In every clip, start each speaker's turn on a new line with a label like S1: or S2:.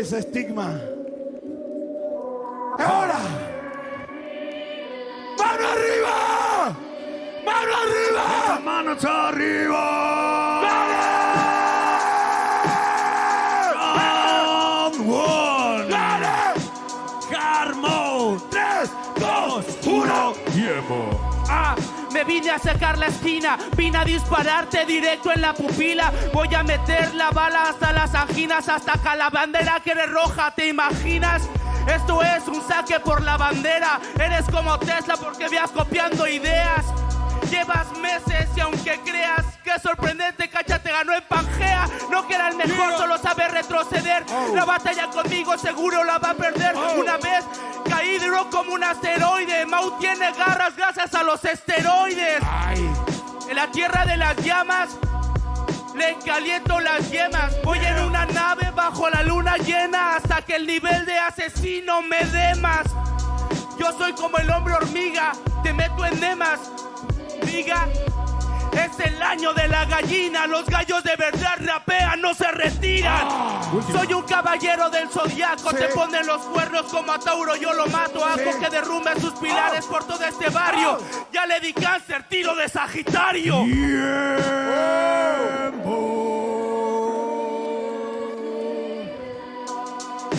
S1: Empieza estigma. ¡Ahora! ¡Mano arriba! ¡Mano arriba!
S2: ¡Manos arriba! Round one.
S1: ¡Dale!
S2: Harmon.
S1: ¡Tres, dos, uno!
S2: Tiempo.
S3: Me vine a sacar la esquina, vine a dispararte directo en la pupila. Voy a meter la bala hasta las anginas, hasta que la bandera quede roja, ¿te imaginas? Esto es un saque por la bandera. Eres como Tesla porque vías copiando ideas. Llevas meses y aunque creas que es sorprendente, Cacha te ganó en Pangea. No que era el mejor, solo sabe retroceder. La batalla conmigo seguro la va a perder. Una vez caído como un asteroide. Mau tiene garras gracias a los esteroides. En la tierra de las llamas. Le caliento las yemas. Voy en una nave bajo la luna llena hasta que el nivel de asesino me dé más. Yo soy como el hombre hormiga, te meto en demas. Diga, es el año de la gallina. Los gallos de verdad rapean, no se retiran. Soy un caballero del zodiaco. Te ponen los cuernos como a Tauro, yo lo mato. Hago que derrumbe sus pilares por todo este barrio. Ya le di cáncer, tiro de Sagitario.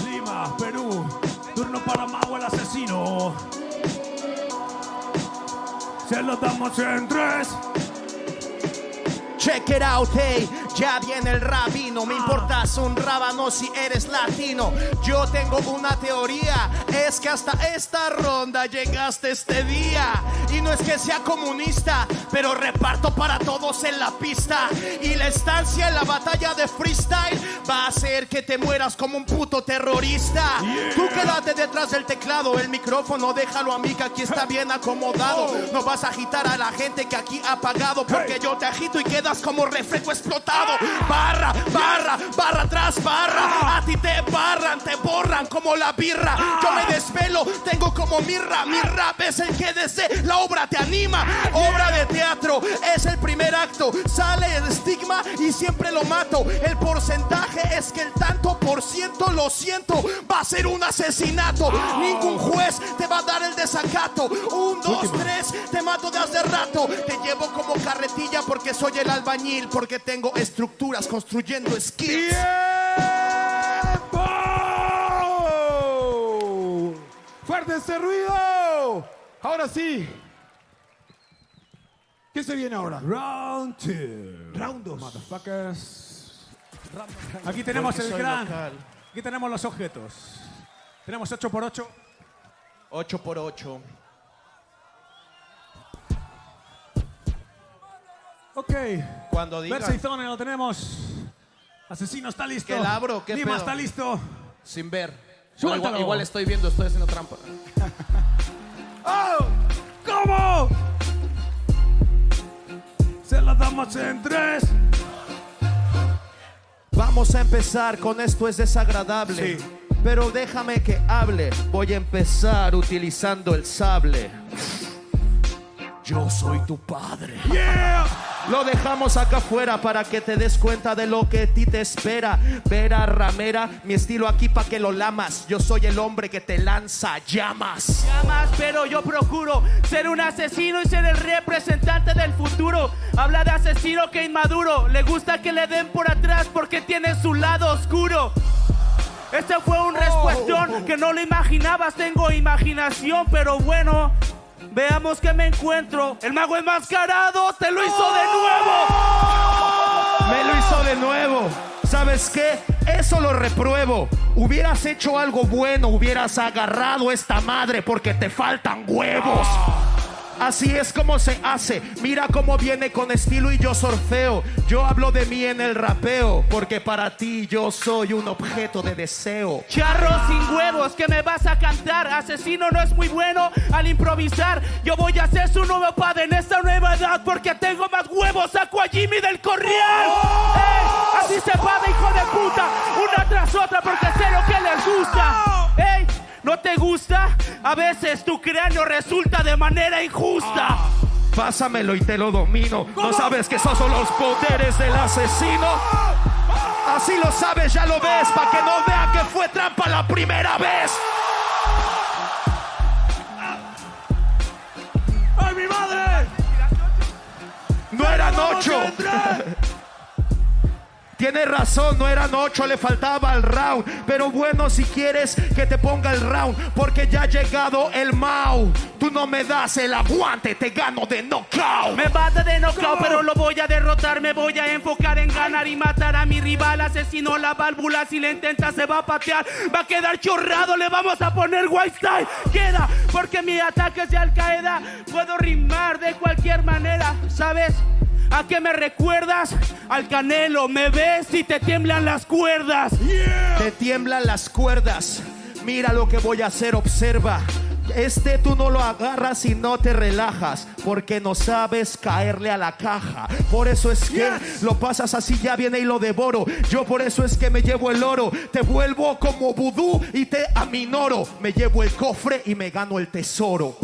S2: Lima, Perú. Turno para Mau el asesino. Se lo damos en tres.
S4: Check it out, hey, ya viene el rabino. Me importas un rábano si eres latino. Yo tengo una teoría, es que hasta esta ronda llegaste este día. Y no es que sea comunista, pero reparto para todos en la pista. Y la estancia en la batalla de freestyle va a hacer que te mueras como un puto terrorista. Tú quédate detrás del teclado, el micrófono déjalo a mí que aquí está bien acomodado. No vas a agitar a la gente que aquí ha pagado porque yo te agito y como reflejo explotado. Barra, barra, barra atrás, barra. A ti te barran, te borran como la birra. Yo me desvelo, tengo como mirra. Mi rap es el que desee, la obra te anima. Obra de teatro es el primer acto. Sale el estigma y siempre lo mato. El porcentaje es que el tanto por ciento, lo siento, va a ser un asesinato. Ningún juez te va a dar el desacato. Un, dos, tres, te mato de hace rato. Te llevo como carretilla porque soy el albañil, porque tengo estructuras construyendo skills.
S1: ¡Tiempo! ¡Fuerte ese ruido! Ahora sí. ¿Qué se viene ahora?
S2: Round two.
S1: Round dos.
S2: Motherfuckers. Aquí tenemos
S4: Porque
S2: el gran.
S4: local.
S2: Aquí tenemos los objetos. Tenemos 8x8.
S4: 8
S2: Ok.
S4: Cuando digan.
S2: Versa y Zone lo tenemos. Asesino está listo.
S4: ¿Qué labro? ¿Qué
S2: Lima
S4: pedo?
S2: está listo.
S4: Sin ver.
S2: Suéltalo.
S4: igual, igual estoy viendo, estoy haciendo trampa.
S2: ¿Cómo? Se la damos en tres.
S4: Vamos a empezar con esto es desagradable.
S1: Sí.
S4: Pero déjame que hable. Voy a empezar utilizando el sable. Yo soy tu padre. Lo dejamos acá afuera para que te des cuenta de lo que a ti te espera. Vera ramera, mi estilo aquí pa' que lo lamas. Yo soy el hombre que te lanza llamas.
S3: llamas, pero yo procuro ser un asesino y ser el representante del futuro. Habla de asesino que inmaduro, le gusta que le den por atrás porque tiene su lado oscuro. Este fue un respuestón que no lo imaginabas, tengo imaginación, pero bueno, veamos que me encuentro. El mago enmascarado te lo hizo de nuevo.
S4: Me lo hizo de nuevo. ¿Sabes qué? Eso lo repruebo. Hubieras hecho algo bueno, hubieras agarrado esta madre porque te faltan huevos. Así es como se hace. Mira cómo viene con estilo y yo sorfeo. Yo hablo de mí en el rapeo, porque para ti yo soy un objeto de deseo.
S3: Charro sin huevos, que me vas a cantar. Asesino no es muy bueno al improvisar. Yo voy a ser su nuevo padre en esta nueva edad, porque tengo más huevos. Saco a Jimmy del corrial. ¡Ey! Así se va de hijo de puta, una tras otra, porque sé lo que les gusta. ¡Ey! ¿No te gusta? A veces tu cráneo resulta de manera injusta.
S4: Pásamelo y te lo domino. ¿No sabes que esos son los poderes del asesino? Así lo sabes, ya lo ves, para que no vean que fue trampa la primera vez.
S2: ¡Ay, mi madre!
S4: No eran ocho. Tienes razón, no eran ocho, le faltaba el round. Pero bueno, si quieres que te ponga el round, porque ya ha llegado el Mau. Tú no me das el aguante, te gano de knockout.
S3: Me bate de knockout, pero lo voy a derrotar. Me voy a enfocar en ganar y matar a mi rival. Asesino la válvula, si le intenta se va a patear. Va a quedar chorrado, le vamos a poner white style. Queda, porque mi ataque es de Al Qaeda. Puedo rimar de cualquier manera, ¿sabes? ¿A qué me recuerdas? Al canelo, me ves y te tiemblan las cuerdas.
S4: Te tiemblan las cuerdas. Mira lo que voy a hacer, observa. Este tú no lo agarras y no te relajas, porque no sabes caerle a la caja. Por eso es que lo pasas así, ya viene y lo devoro. Yo por eso es que me llevo el oro. Te vuelvo como vudú y te aminoro. Me llevo el cofre y me gano el tesoro.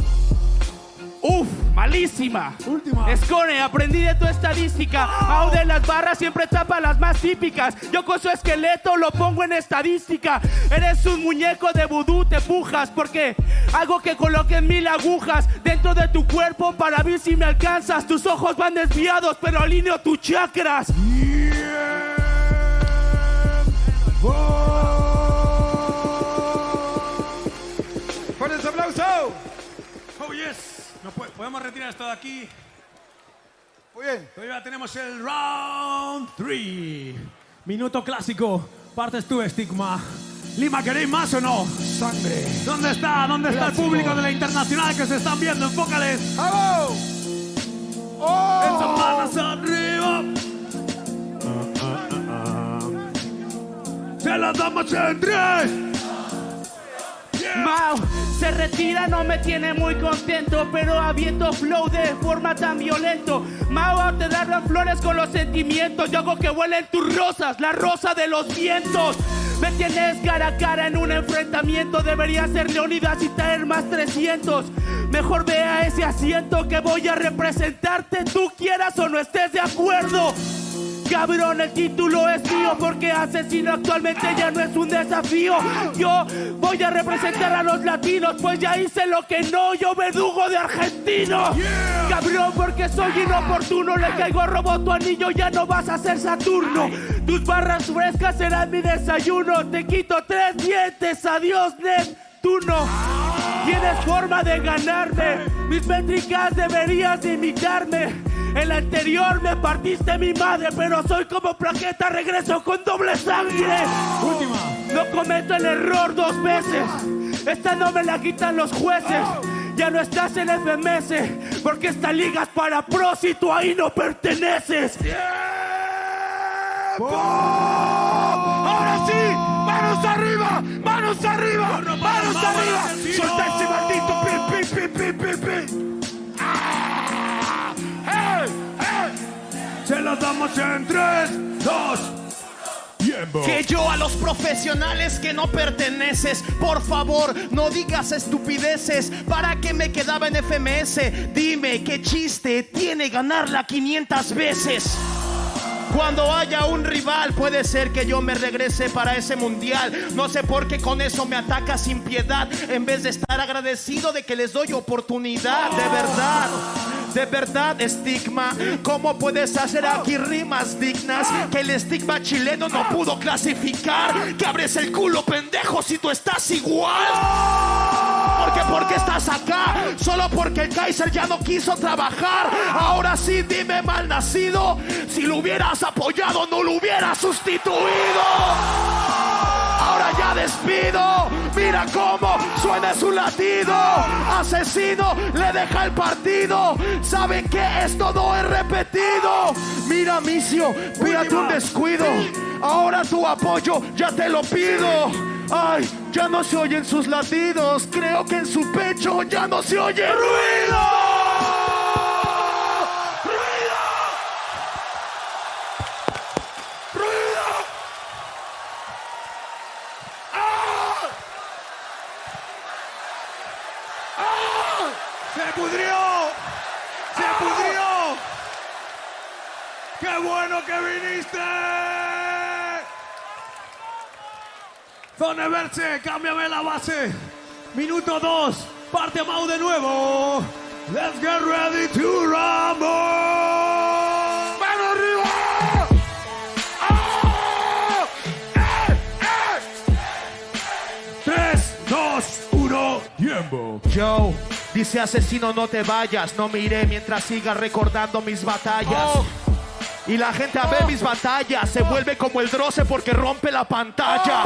S3: Uf, malísima.
S2: Última.
S3: Escone, aprendí de tu estadística. Au de las barras siempre tapa las más típicas. Yo con su esqueleto lo pongo en estadística. Eres un muñeco de vudú, te pujas. Porque hago que coloquen mil agujas dentro de tu cuerpo para ver si me alcanzas. Tus ojos van desviados, pero alineo tus chakras.
S2: Oh, yes. No podemos retirar esto de aquí.
S1: Muy bien.
S2: Pero ya tenemos el round 3. Minuto clásico. Partes tú, Estigma. Lima, ¿queréis más o no?
S1: Sangre.
S2: ¿Dónde está? ¿Dónde está el público de la internacional que se están viendo? Enfócales.
S1: ¡Vamos! ¡Oh!
S2: Manos arriba. Se las damos en tres.
S3: Mau se retira, no me tiene muy contento, pero aviento flow de forma tan violento. Mau te da las flores con los sentimientos, yo hago que huelen tus rosas, la rosa de los vientos. Me tienes cara a cara en un enfrentamiento, debería ser Leonidas y traer más 300. Mejor vea ese asiento que voy a representarte, tú quieras o no estés de acuerdo. Cabrón, el título es mío porque asesino actualmente ya no es un desafío. Yo voy a representar a los latinos, pues ya hice lo que no, yo verdugo de argentino. Cabrón, porque soy inoportuno, le caigo a robo tu anillo, ya no vas a ser Saturno. Tus barras frescas serán mi desayuno, te quito tres dientes, adiós Neptuno. Tienes forma de ganarme, mis métricas deberías de imitarme. El anterior me partiste mi madre, pero soy como plaqueta, regreso con doble sangre.
S2: Última.
S3: No cometo el error dos veces. Esta no me la quitan los jueces. Ya no estás en FMS, porque esta liga es para pros y tú ahí no perteneces.
S1: ¡Ahora sí! ¡Manos arriba! ¡Manos arriba! ¡Manos arriba! ¡Solta ese maldito pi, pi, pi, pi, pi, pi! ¡Ah! ¡Hey! ¡Hey!
S2: Se las damos en tres, dos. Tiempo.
S4: Que yo a los profesionales que no perteneces, por favor, no digas estupideces. ¿Para qué me quedaba en FMS? Dime qué chiste tiene ganarla 500 veces. Cuando haya un rival, puede ser que yo me regrese para ese mundial. No sé por qué con eso me ataca sin piedad, en vez de estar agradecido de que les doy oportunidad, de verdad. De verdad, estigma, ¿cómo puedes hacer aquí rimas dignas que el estigma chileno no pudo clasificar? Que abres el culo, pendejo, si tú estás igual. Porque, ¿por qué estás acá? Solo porque el Kaiser ya no quiso trabajar. Ahora sí, dime mal nacido. Si lo hubieras apoyado, no lo hubieras sustituido. Ahora ya despido. Mira cómo suena su latido. Asesino le deja el partido. Saben que esto no es repetido. Mira, Micio, pídate un descuido. Ahora tu apoyo ya te lo pido. Ay, ya no se oyen sus latidos. Creo que en su pecho ya no se oye ruido.
S1: ¡Se pudrió! ¡Se pudrió! ¡Qué bueno que viniste!
S2: Zone Verse, cámbiame la base. Minuto 2, parte Mau de nuevo. Let's get ready to rumble.
S1: ¡Mano arriba! ¡Ah! ¡Eh! ¡Eh!
S2: 3, 2, 1, tiempo.
S4: Joe, dice asesino, no te vayas. No miré mientras sigas recordando mis batallas. Y la gente a ver mis batallas se vuelve como el droce porque rompe la pantalla.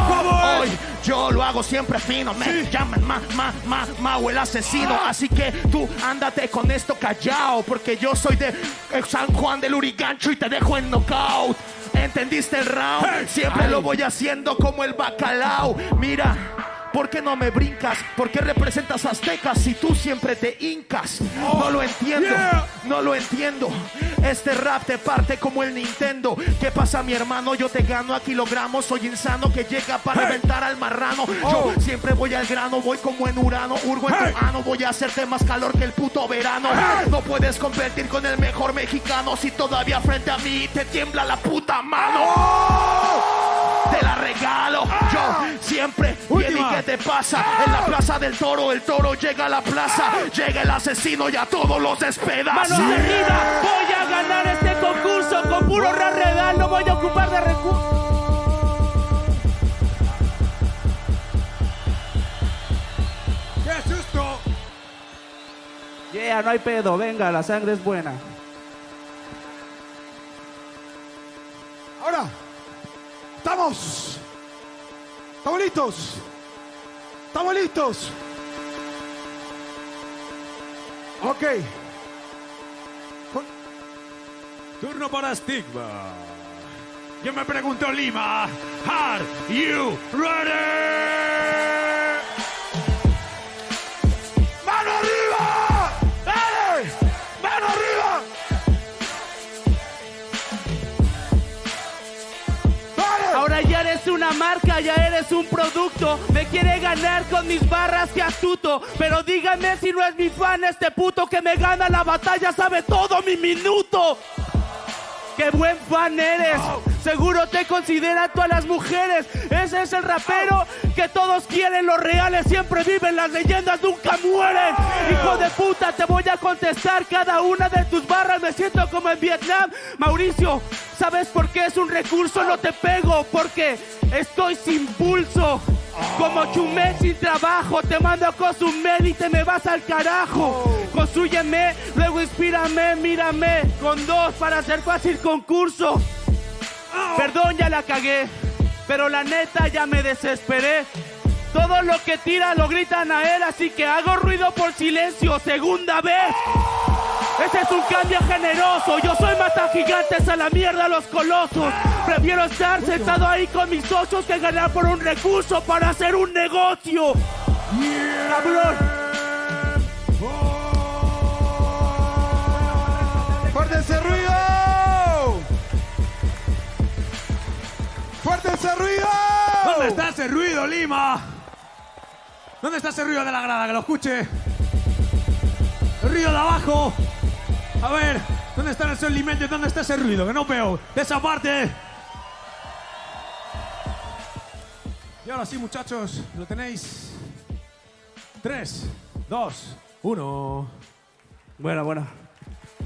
S4: Hoy yo lo hago siempre fino. Me llaman ma, ma, ma, Mau el asesino. Así que tú ándate con esto callado. Porque yo soy de eh, San Juan del Urigancho y te dejo en knockout. ¿Entendiste el round? Siempre lo voy haciendo como el bacalao. Mira. ¿Por qué no me brincas? ¿Por qué representas aztecas si tú siempre te hincas? No lo entiendo, no lo entiendo. Este rap te parte como el Nintendo. ¿Qué pasa, mi hermano? Yo te gano a kilogramos. Soy insano que llega para reventar al marrano.
S2: Oh.
S4: Yo siempre voy al grano, voy como en Urano. Urgo en tu ano, voy a hacerte más calor que el puto verano. No puedes competir con el mejor mexicano si todavía frente a mí te tiembla la puta mano. Te la regalo. Yo siempre. Bien, ¿y
S2: Última.
S4: qué te pasa? En la plaza del toro, el toro llega a la plaza. Llega el asesino y a todos los despedaza.
S3: Manos arriba, voy a ganar este concurso con puro rarredal, no voy a ocupar de recursos.
S2: ¡Qué susto!
S3: Yeah, no hay pedo, venga, la sangre es buena.
S1: Estamos. ¿Estamos listos? ¿Estamos listos? Ok.
S2: Turno para Stigma. Yo me pregunto, Lima, ¿are you ready?
S3: Ya eres un producto. Me quiere ganar con mis barras, que astuto. Pero díganme si no es mi fan este puto que me gana la batalla, sabe todo mi minuto. ¡Qué buen fan eres! Seguro te consideran todas las mujeres. Ese es el rapero que todos quieren. Los reales siempre viven, las leyendas nunca mueren. Hijo de puta, te voy a contestar cada una de tus barras. Me siento como en Vietnam. Mauricio, ¿sabes por qué es un recurso? No te pego porque estoy sin pulso. Como Chumel sin trabajo, te mando a Cozumel y te me vas al carajo. Construyeme, luego inspírame, mírame. Con dos para hacer fácil concurso. Perdón, ya la cagué, pero la neta ya me desesperé. Todo lo que tira lo gritan a él, así que hago ruido por silencio, segunda vez. Ese es un cambio generoso. Yo soy mata gigantes a la mierda los colosos. Prefiero estar sentado ahí con mis socios que ganar por un recurso para hacer un negocio. Cabrón.
S1: ¡Fuerte ese ruido! ¡Fuerte ese ruido!
S2: ¿Dónde está ese ruido, Lima? ¿Dónde está ese ruido de la grada? Que lo escuche. El ruido de abajo. A ver, ¿dónde están esos limeños? ¿Dónde está ese ruido? Que no veo. De esa parte. Y ahora sí, muchachos, lo tenéis. 3, 2, 1.
S3: Buena, buena.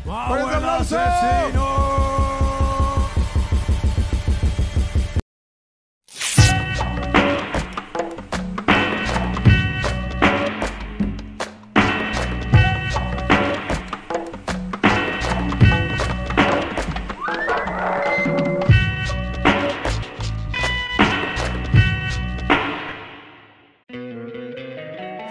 S1: ¡Fuerte
S2: ¡Buen
S1: aplauso!